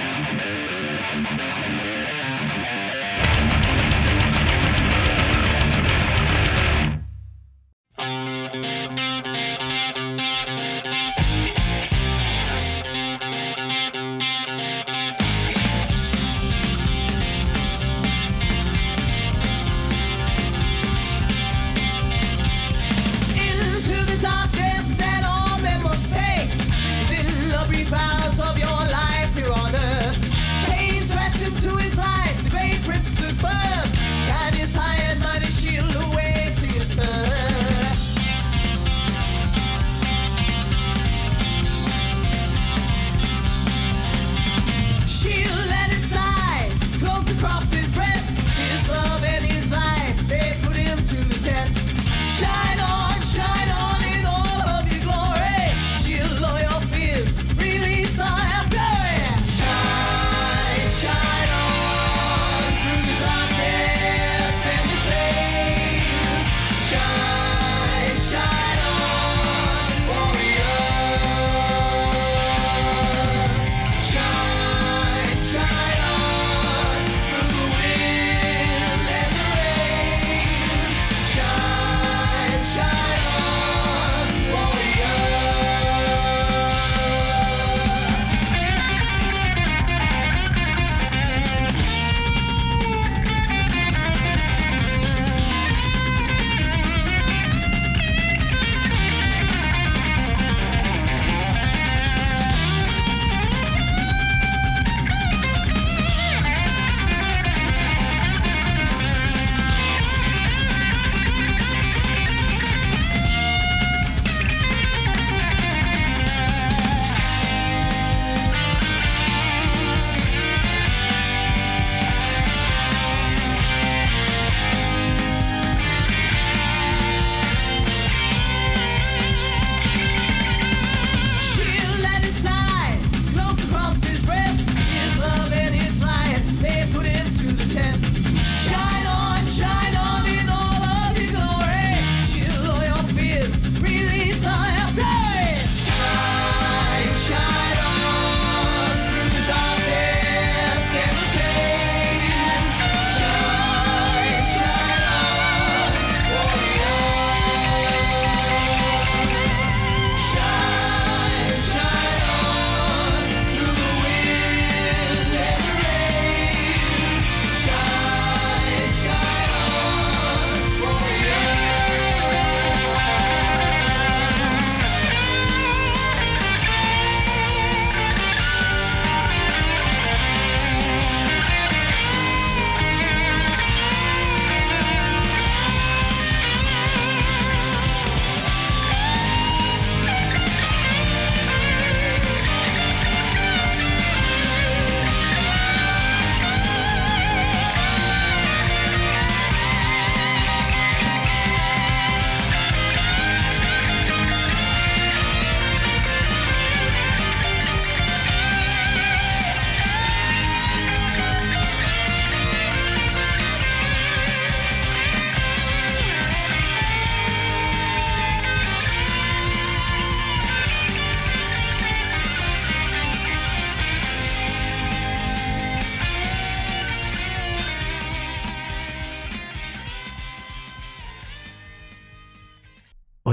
Thank you.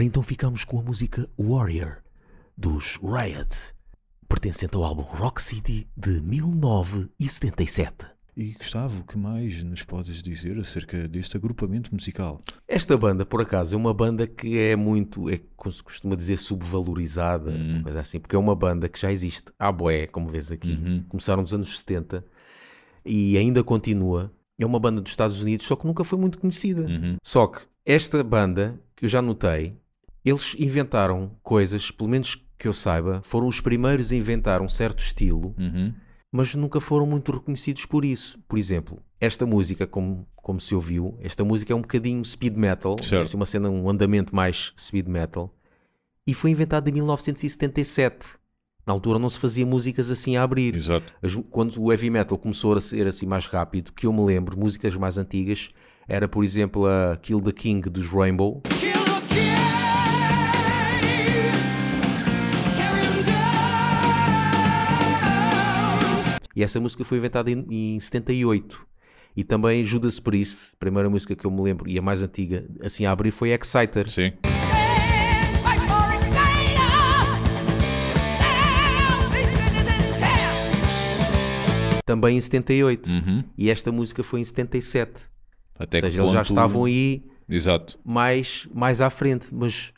Então ficamos com a música Warrior, dos Riot, pertencente ao álbum Rock City de 1977. E Gustavo, o que mais nos podes dizer acerca deste agrupamento musical? Esta banda, por acaso, é uma banda que é muito, é como se costuma dizer, subvalorizada, Hum. coisa assim, porque é uma banda que já existe há boé, como vês aqui. Uhum. Começaram nos anos 70 e ainda continua. É uma banda dos Estados Unidos, só que nunca foi muito conhecida. Uhum. Só que esta banda, que eu já notei, eles inventaram coisas, pelo menos que eu saiba, foram os primeiros a inventar um certo estilo, Uhum. mas nunca foram muito reconhecidos por isso. Por exemplo, esta música, como, como se ouviu, esta música é um bocadinho speed metal, Certo. é assim uma cena, um andamento mais speed metal, e foi inventada em 1977. Na altura não se fazia músicas assim a abrir. Exato. Quando o heavy metal começou a ser assim mais rápido, que eu me lembro, músicas mais antigas, era por exemplo a Kill the King dos Rainbow, E essa música foi inventada em, em 78. E também Judas Priest, a primeira música que eu me lembro e a mais antiga, assim a abrir, foi Exciter. Sim. Também em 78. Uhum. E esta música foi em 77. Até Ou seja, que eles já estavam aí Exato. mais, mais à frente, mas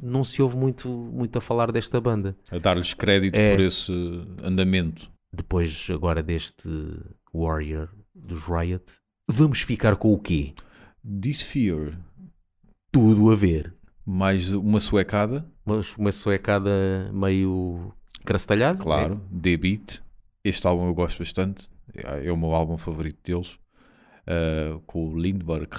não se ouve muito, muito a falar desta banda. A dar-lhes crédito É. por esse andamento. Depois agora deste Warrior dos Riot, vamos ficar com o quê? This Fear, Tudo a ver. mais uma suecada, Mas uma suecada meio crastalhada. claro, The Beat. Este álbum eu gosto bastante. É é o meu álbum favorito deles. Uh, com o Lindbergh.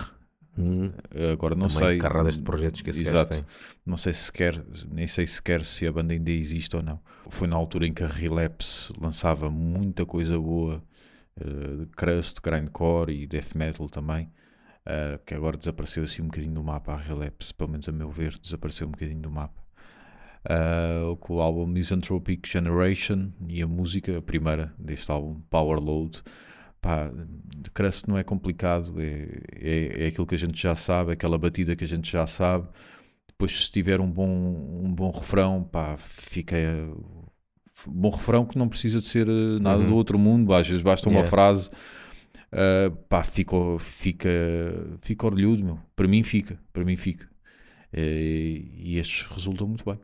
Hum, Agora não sei. carradas de projetos que Exato. Não sei sequer, nem sei sequer se a banda ainda existe ou não. Foi na altura em que a Relapse lançava muita coisa boa, de crust, grindcore e death metal também, eh, que agora desapareceu assim um bocadinho do mapa. A Relapse, pelo menos a meu ver, desapareceu um bocadinho do mapa. Eh, com o álbum Misanthropic Generation e a música, a primeira deste álbum, Power Load. Pá, de crust não é complicado, é, é, é aquilo que a gente já sabe, aquela batida que a gente já sabe depois se tiver um bom, um bom refrão, pá, fica um bom refrão que não precisa de ser eh, nada Uhum. do outro mundo, às vezes basta uma Yeah. frase, eh, pá, fica, fica, fica meu. Para mim fica, para mim fica. Eh, e estes resultam muito bem.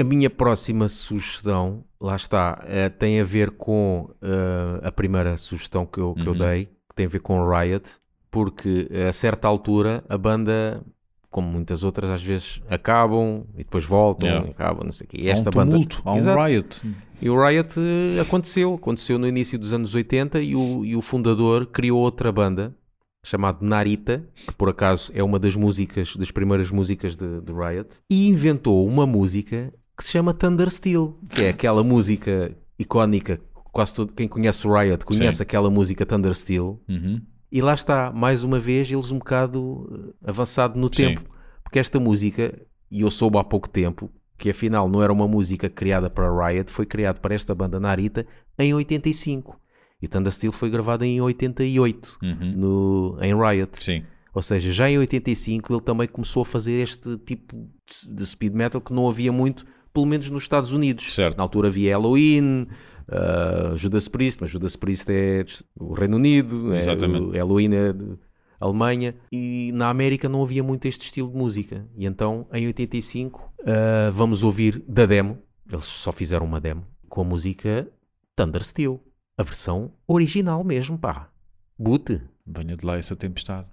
A minha próxima sugestão, lá está, eh, tem a ver com eh, a primeira sugestão que eu, que eu Uhum. dei, que tem a ver com Riot, porque a certa altura a banda, como muitas outras, às vezes acabam e depois voltam Yeah. e acabam, não sei o quê. E Há esta um banda. tumulto, há um Exato. riot. E o Riot eh, aconteceu, aconteceu no início dos anos 80 e o, e o fundador criou outra banda chamada Narita, que por acaso é uma das músicas, das primeiras músicas de, de Riot, e inventou uma música que se chama Thunder Steel, que é aquela música icónica, quase todo, quem conhece o Riot conhece Sim. aquela música Thunder Steel, Uhum. e lá está, mais uma vez, eles um bocado eh, avançado no Sim. tempo. Porque esta música, e eu soube há pouco tempo, que afinal não era uma música criada para Riot, foi criada para esta banda Narita em 85. E Thunder Steel foi gravada em 88, Uhum. no, em Riot. Sim. Ou seja, já em 85 ele também começou a fazer este tipo de- de speed metal que não havia muito, pelo menos nos Estados Unidos. Certo. Na altura havia Halloween, uh, Judas Priest, mas Judas Priest é o Reino Unido, é, Exatamente. o Halloween é Alemanha, e na América não havia muito este estilo de música. E então, em 85, uh, vamos ouvir da demo, eles só fizeram uma demo, com a música Thunder Steel, a versão original mesmo, pá. Boot. Venha de lá essa tempestade.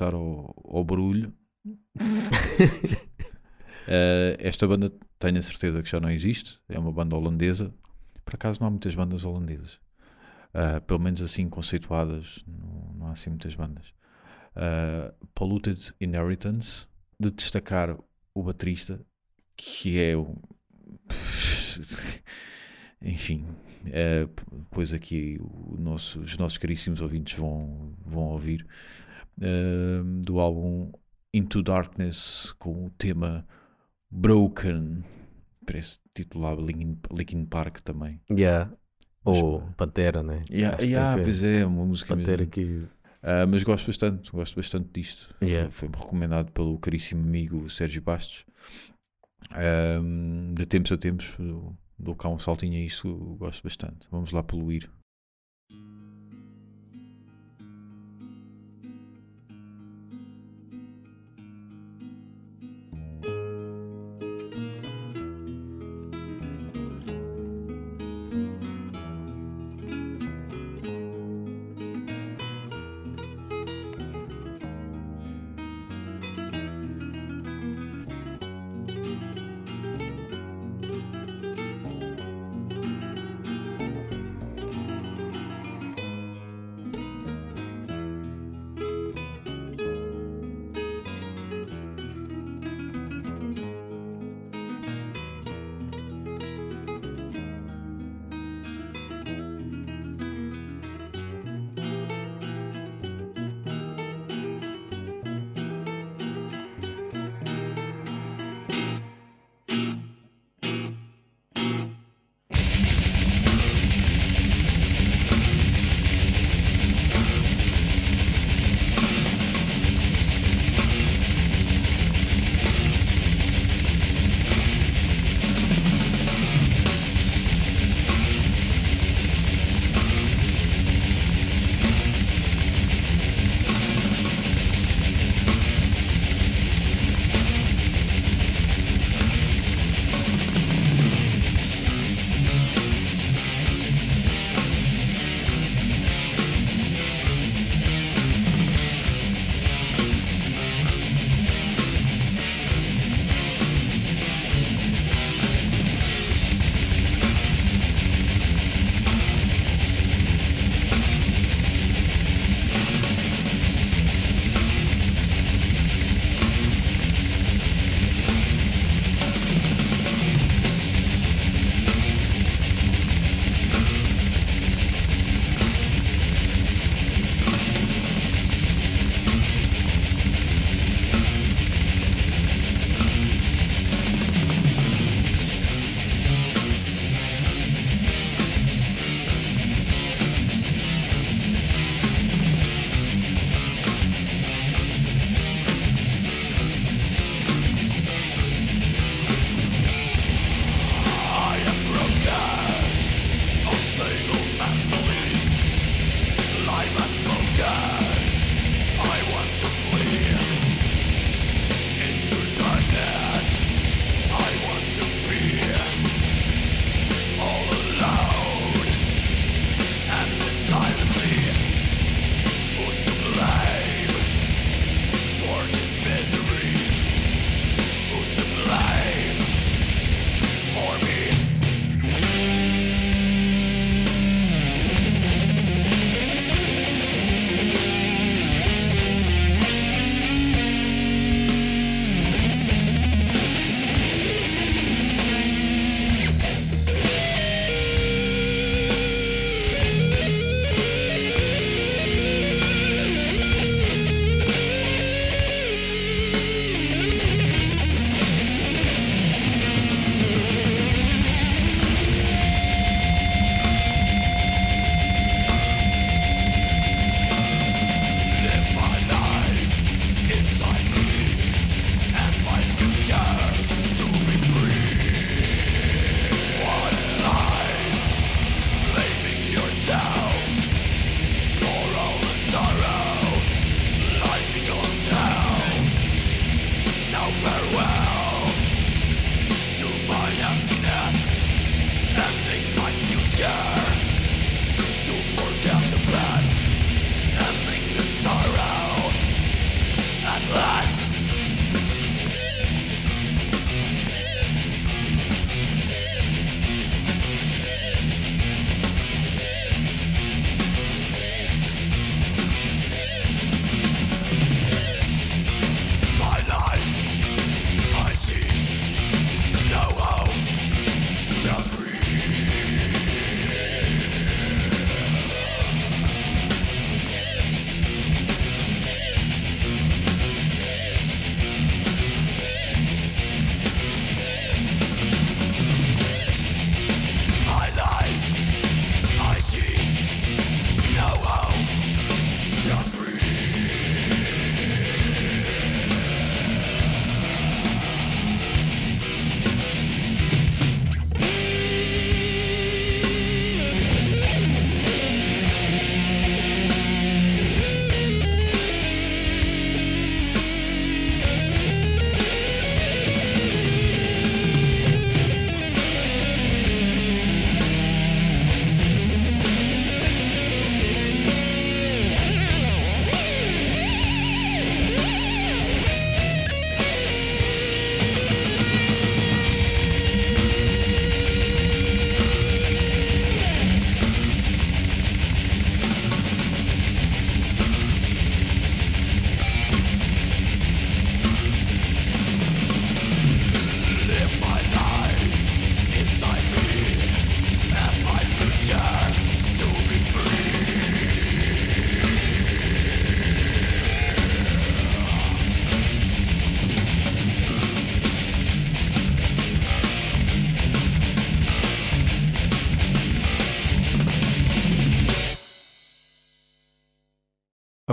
Regressar ao, ao barulho. Eh, esta banda tenho a certeza que já não existe, é uma banda holandesa. Por acaso não há muitas bandas holandesas, Eh, pelo menos assim conceituadas, não, não há assim muitas bandas. Eh, Polluted Inheritance, de destacar o baterista, que é o. Enfim, eh, depois aqui nosso- os nossos caríssimos ouvintes vão, vão ouvir do álbum Into Darkness com o tema Broken. Parece titulado Linkin, Linkin Park também. Yeah. Ou Pantera, né? Yeah, Acho que yeah, é pois é, uma música Pantera mesmo. que. Ah, mas gosto bastante, gosto bastante disto. Yeah. Foi-me recomendado pelo caríssimo amigo Sérgio Bastos. Ahm, de tempos a tempos dou cá um saltinho a isso, gosto bastante. Vamos lá poluir.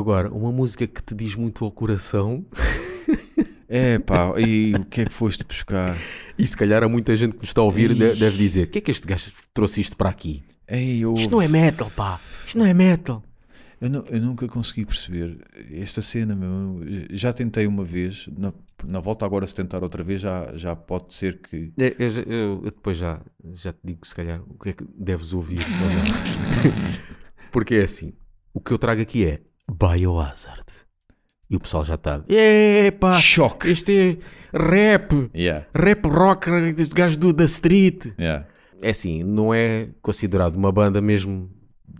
Agora, uma música que te diz muito ao coração, É pá, e o que é que foste buscar? e se calhar há muita gente que nos está a ouvir Ixi. deve dizer: o que é que este gajo trouxe isto para aqui? Ei, eu, Isto não é metal, pá! Isto não é metal! eu, nu- eu nunca consegui perceber esta cena, meu. Já tentei uma vez, na, na volta agora se tentar outra vez, já, já pode ser que. Eu, eu eu- eu depois já, já te digo, se calhar, o que é que deves ouvir. ou não. Porque é assim: o que eu trago aqui é Biohazard. E o pessoal já está. Epá! Choque! Este é rap! Yeah, Rap rock dos gajos do, da street! yeah. É assim, não é considerado uma banda mesmo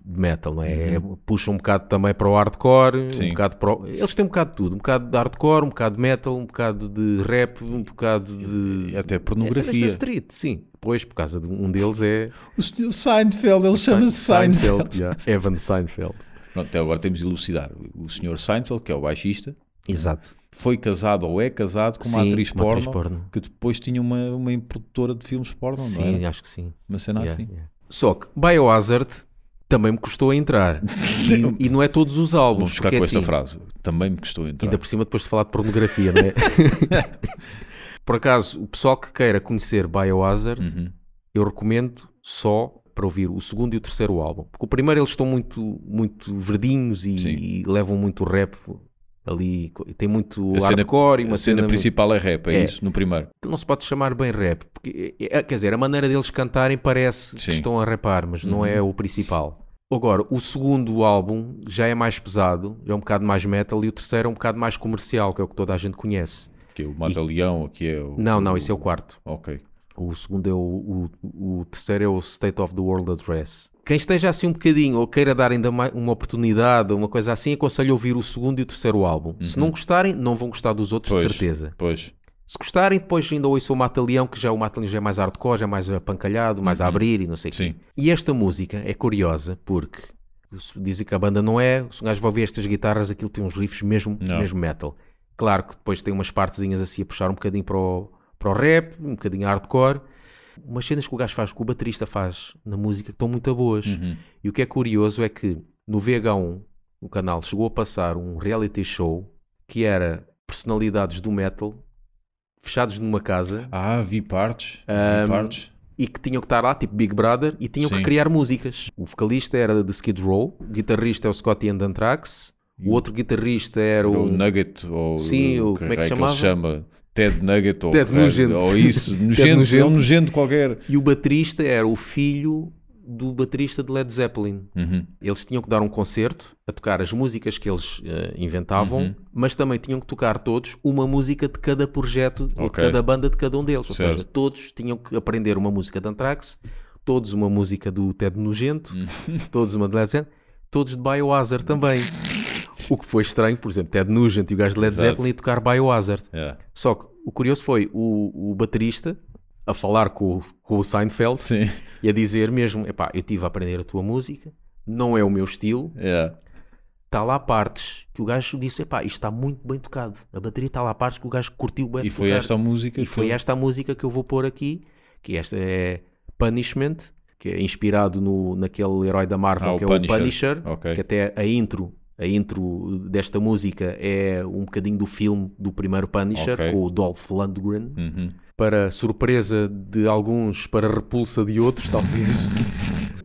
de metal, não é? É- Puxa um bocado também para o hardcore, um Sim. bocado para o- Eles têm um bocado de tudo, um bocado de hardcore, um bocado de metal, um bocado de rap, um bocado de... Até É pornografia. street, sim. Pois, por causa de um deles é... O Seinfeld, ele chama-se Seinfeld. yeah. Evan Seinfeld. Pronto, até agora temos de elucidar. O senhor Seinfeld, que é o baixista, Exato. foi casado ou é casado com uma Sim, atriz com uma porno, atriz porno. que depois tinha uma, uma produtora de filmes porno, não Sim, é? acho que sim. Uma cena Yeah, assim. yeah. Só que Biohazard também me custou a entrar. E, e não é todos os álbuns. Vamos ficar porque com é esta assim, frase. Também me custou entrar. Ainda por cima, depois de falar de pornografia, não é? por acaso, o pessoal que queira conhecer Biohazard, Uhum. eu recomendo só para ouvir o segundo e o terceiro álbum. Porque o primeiro eles estão muito, muito verdinhos e, e levam muito rap ali. Tem muito A cena- hardcore e uma a cena, cena, principal é rap, é, É. isso, no primeiro. que não se pode chamar bem rap. Porque, é- é- quer dizer, a maneira deles cantarem parece que Sim. estão a rapar, mas não Uhum. é o principal. Agora, o segundo álbum já é mais pesado, é um bocado mais metal, e o terceiro é um bocado mais comercial, que é o que toda a gente conhece. Que é o Mata-Leão, aqui é o... Não, não, esse é o quarto. Ok. O segundo é o, o, o terceiro é o State of the World Address. Quem esteja assim um bocadinho ou queira dar ainda mais uma oportunidade ou uma coisa assim, aconselho a ouvir o segundo e o terceiro álbum. Se não gostarem, não vão gostar dos outros, de Uhum. Pois. certeza. Pois. Se gostarem, depois ainda ouçam o Mata-Leão, que já o Mata-Leão já é mais hardcore, já é mais apancalhado, mais a abrir e não sei o quê. Uhum. Sim. E esta música é curiosa porque dizem que a banda não é, se um gajo vai ouvir estas guitarras, aquilo tem uns riffs mesmo, Não. mesmo metal. Claro que depois tem umas partezinhas assim a puxar um bocadinho para o, para o rap, um bocadinho hardcore. Umas cenas que o gajo faz, que o baterista faz na música, que estão muito boas. Uhum. E o que é curioso é que no VH1, o canal chegou a passar um reality show que era personalidades do metal fechados numa casa Ah, vi partes. Ahm, vi partes. e que tinham que estar lá, tipo Big Brother, e tinham que Sim. criar músicas. O vocalista era de Skid Row, o guitarrista é o Scotty and Anthrax, o outro guitarrista era O o. Nugget, ou Sim, o- que como é que se raio chamava? ele chama? Ted Nugget, ou, Ted Nugent. ou isso. Nojento, Nugent. É um nojento qualquer. E o baterista era o filho do baterista de Led Zeppelin. Uhum. Eles tinham que dar um concerto a tocar as músicas que eles eh, inventavam, Uhum. mas também tinham que tocar todos uma música de cada projeto ou de cada banda de cada um deles. Ou Certo. seja, todos tinham que aprender uma música de Anthrax, todos uma música do Ted Nugento, Uhum. todos uma de Led Zeppelin, todos de Biohazard também. O que foi estranho, por exemplo, Ted Nugent e o gajo de Led Exato. Zeppelin a tocar Biohazard. Yeah. Só que o curioso foi o, o baterista a falar com, o- com o Seinfeld Sim. e a dizer mesmo: epá, eu estive a aprender a tua música, não é o meu estilo. Yeah. Está lá partes que o gajo disse: epá, isto está muito bem tocado. A bateria está lá partes que o gajo curtiu bem. E foi tocar. esta música E foi que- esta a música que eu vou pôr aqui, que esta é Punishment, que é inspirado no, naquele herói da Marvel Ah, que é Punisher. o Punisher, Ok. que até a intro, a intro desta música é um bocadinho do filme do primeiro Punisher, Ok. com o Dolph Lundgren, Uhum. para surpresa de alguns, para repulsa de outros, talvez.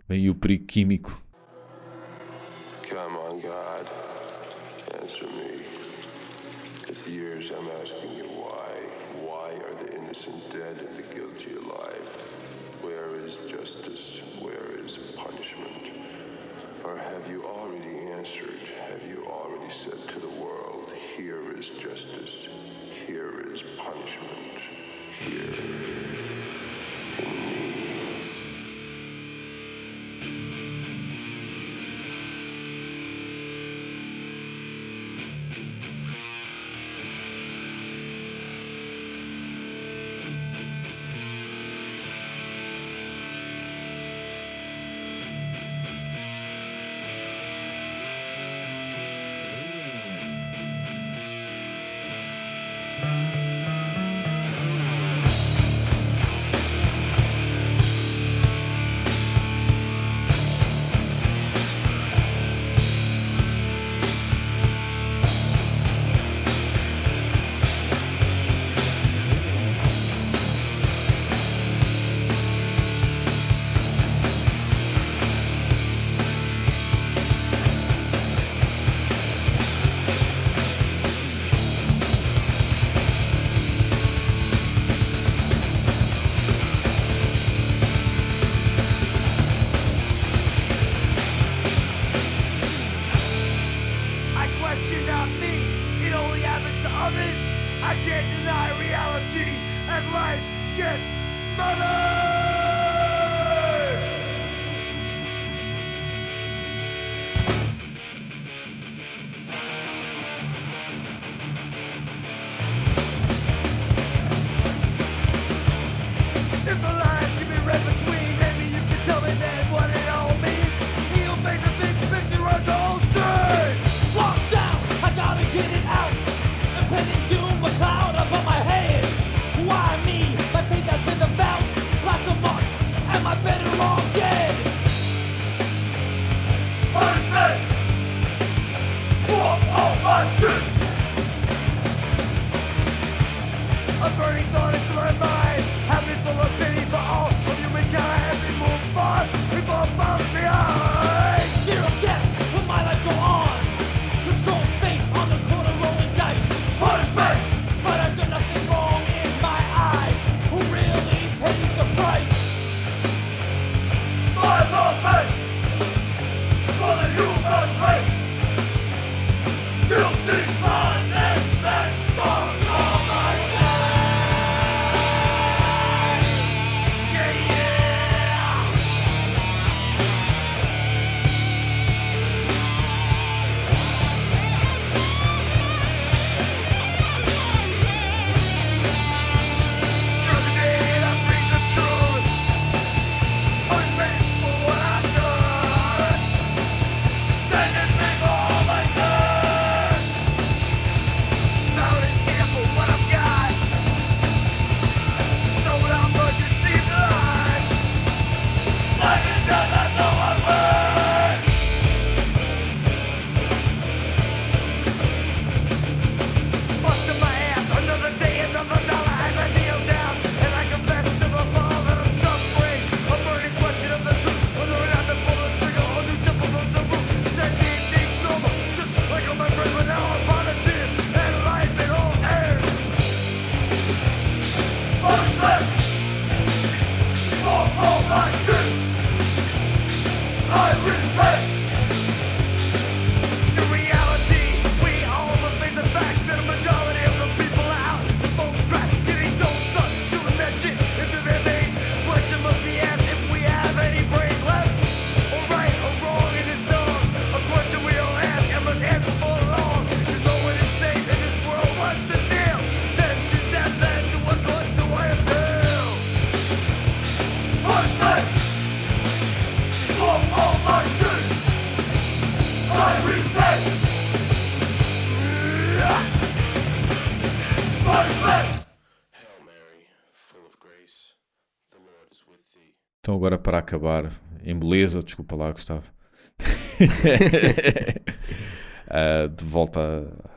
Vem o perigo químico. Para acabar em beleza, desculpa lá Gustavo. Ah, de volta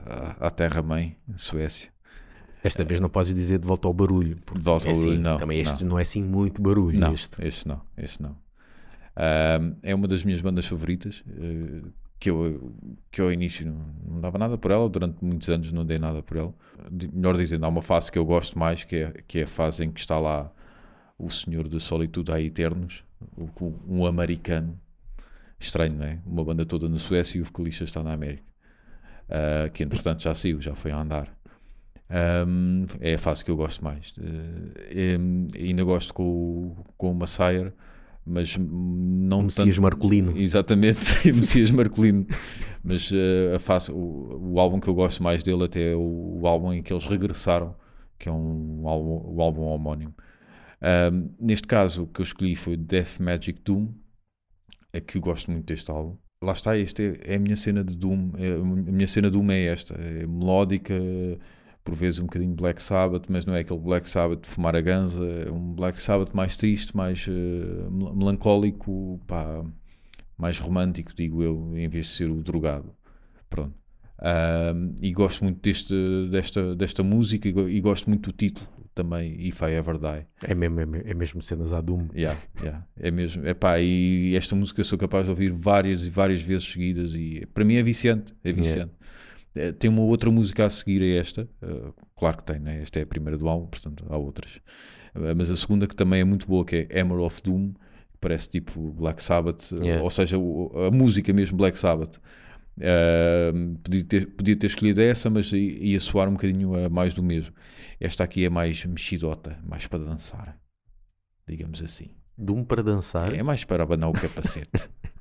à- à, terra-mãe, Suécia. Esta vez não podes dizer de volta ao barulho. porque De volta é ao barulho, assim, não, Também este não. não. é assim muito barulho. Não, Este. este não, este não. Ahm, é uma das minhas bandas favoritas, eh, que, eu, que eu ao início não, não dava nada por ela, durante muitos anos não dei nada por ela. De- melhor dizendo, há uma fase que eu gosto mais, que é, que é a fase em que está lá o Senhor da Solitude há Eternos, um americano, estranho, não é? Uma banda toda na Suécia e o vocalista está na América, Ah, que entretanto já saiu, já foi a andar. Um, é a fase que eu gosto mais. Em- ainda gosto com, o- com o Massayer, mas não Messias tanto- Marcolino. Exatamente, Messias Marcolino. Mas eh, a fase, o, o álbum que eu gosto mais dele até é o, o álbum em que eles regressaram, que é um álbum, o álbum homónimo. Um, neste caso, o que eu escolhi foi Death Magic Doom, é que eu gosto muito deste álbum. Lá está, este é, é a minha cena de Doom. é- a minha cena Doom é esta: é melódica, por vezes um bocadinho Black Sabbath, mas não é aquele Black Sabbath de fumar a ganza, é um Black Sabbath mais triste, mais mel- melancólico, pá, mais romântico, digo eu, em vez de ser o drogado. Pronto. Ahm, e gosto muito deste, desta, desta música e, e gosto muito do título também, If I Ever Die. É mesmo, é, me- é mesmo cenas a Doom. Yeah, yeah, é mesmo. Epá, e esta música eu sou capaz de ouvir várias e várias vezes seguidas e para mim é viciante. É viciante. Eh, Tem uma outra música a seguir a esta, eh, claro que tem, né? esta é a primeira do álbum, portanto há outras. Eh, mas a segunda que também é muito boa, que é Hammer of Doom, que parece tipo Black Sabbath, eh, Yeah. ou seja, a música mesmo Black Sabbath. Uh, podia, ter, podia ter escolhido essa, mas ia soar um bocadinho a mais do mesmo. Esta aqui é mais mexidota, mais para dançar, digamos assim. De um para dançar? É mais para abanar o capacete.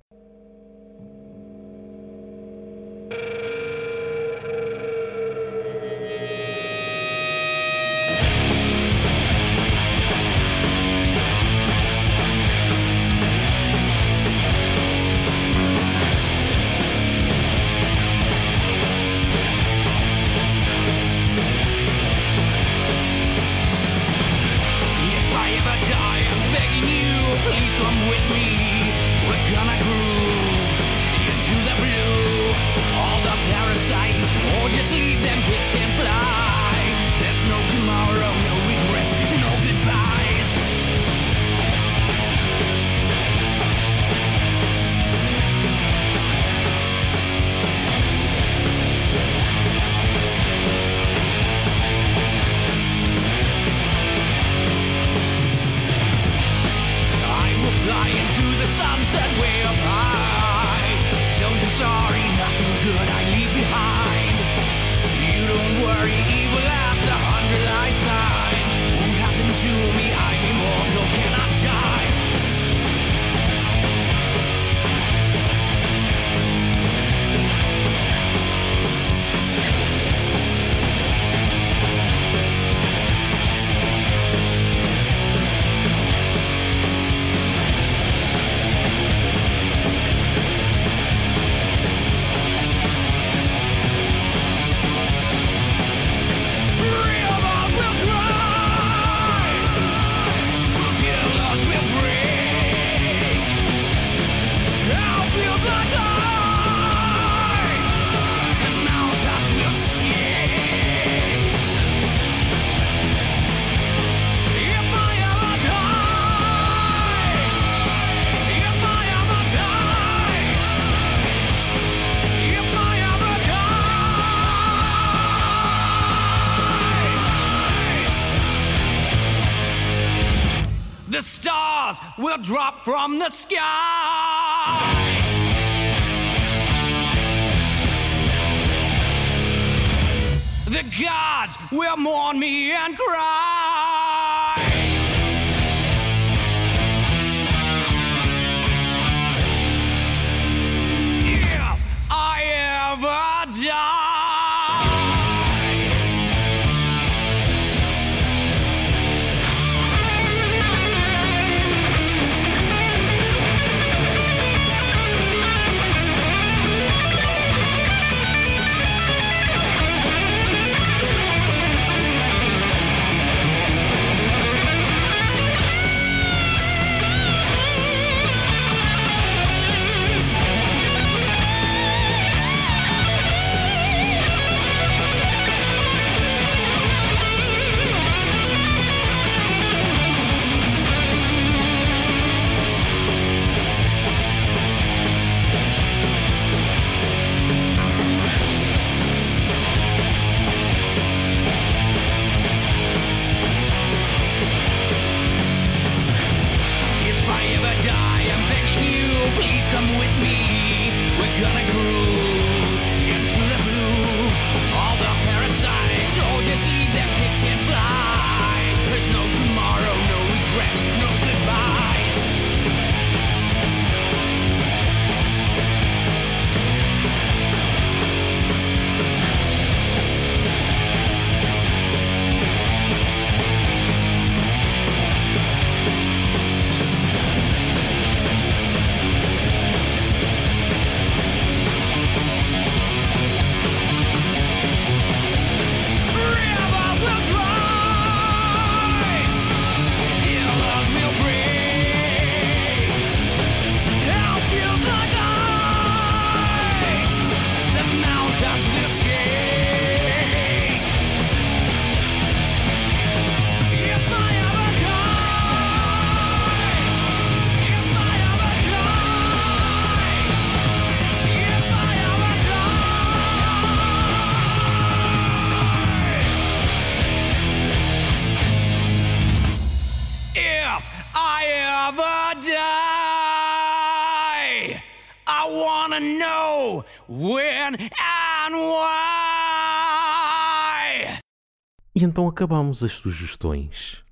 então acabamos as sugestões.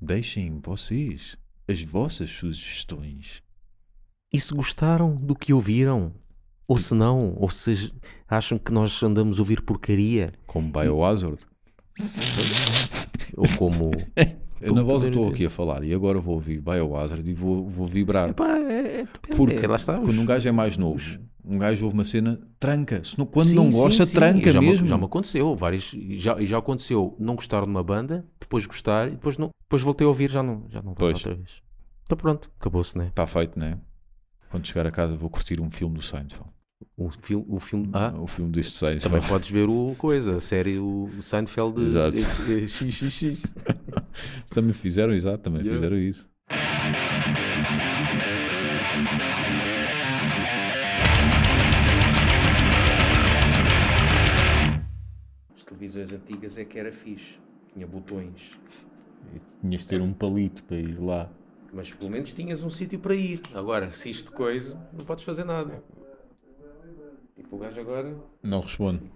Deixem vocês as vossas sugestões. E se gostaram do que ouviram? Ou se não? Ou se acham que nós andamos a ouvir porcaria? Como Biohazard. Ou como. Eu na voz eu estou aqui a falar e agora vou ouvir Biohazard e vou, vou vibrar. Epá, é, é, depende. Porque lá está. quando os- um gajo é mais novo, um gajo ouve uma cena, tranca. Não- quando Sim, não gosta, sim. tranca já mesmo. Me, já me aconteceu, vários, já, e já aconteceu não gostar de uma banda, depois gostar e depois, não, depois voltei a ouvir, já não, já não Pois. outra vez. Então pronto, acabou-se, né? Está feito, né? Quando chegar a casa vou curtir um filme do Seinfeld. O, fil, o filme. Ah, O filme deste Seinfeld. também podes ver o coisa, a série, o, Seinfeld Exato. XXX. Também fizeram, exato, também Yeah. fizeram isso. Televisões antigas é que era fixe, tinha botões, E tinhas de ter um palito para ir lá. mas pelo menos tinhas um sítio para ir. Agora, se isto coisa, não podes fazer nada. Tipo, o gajo agora. Não responde.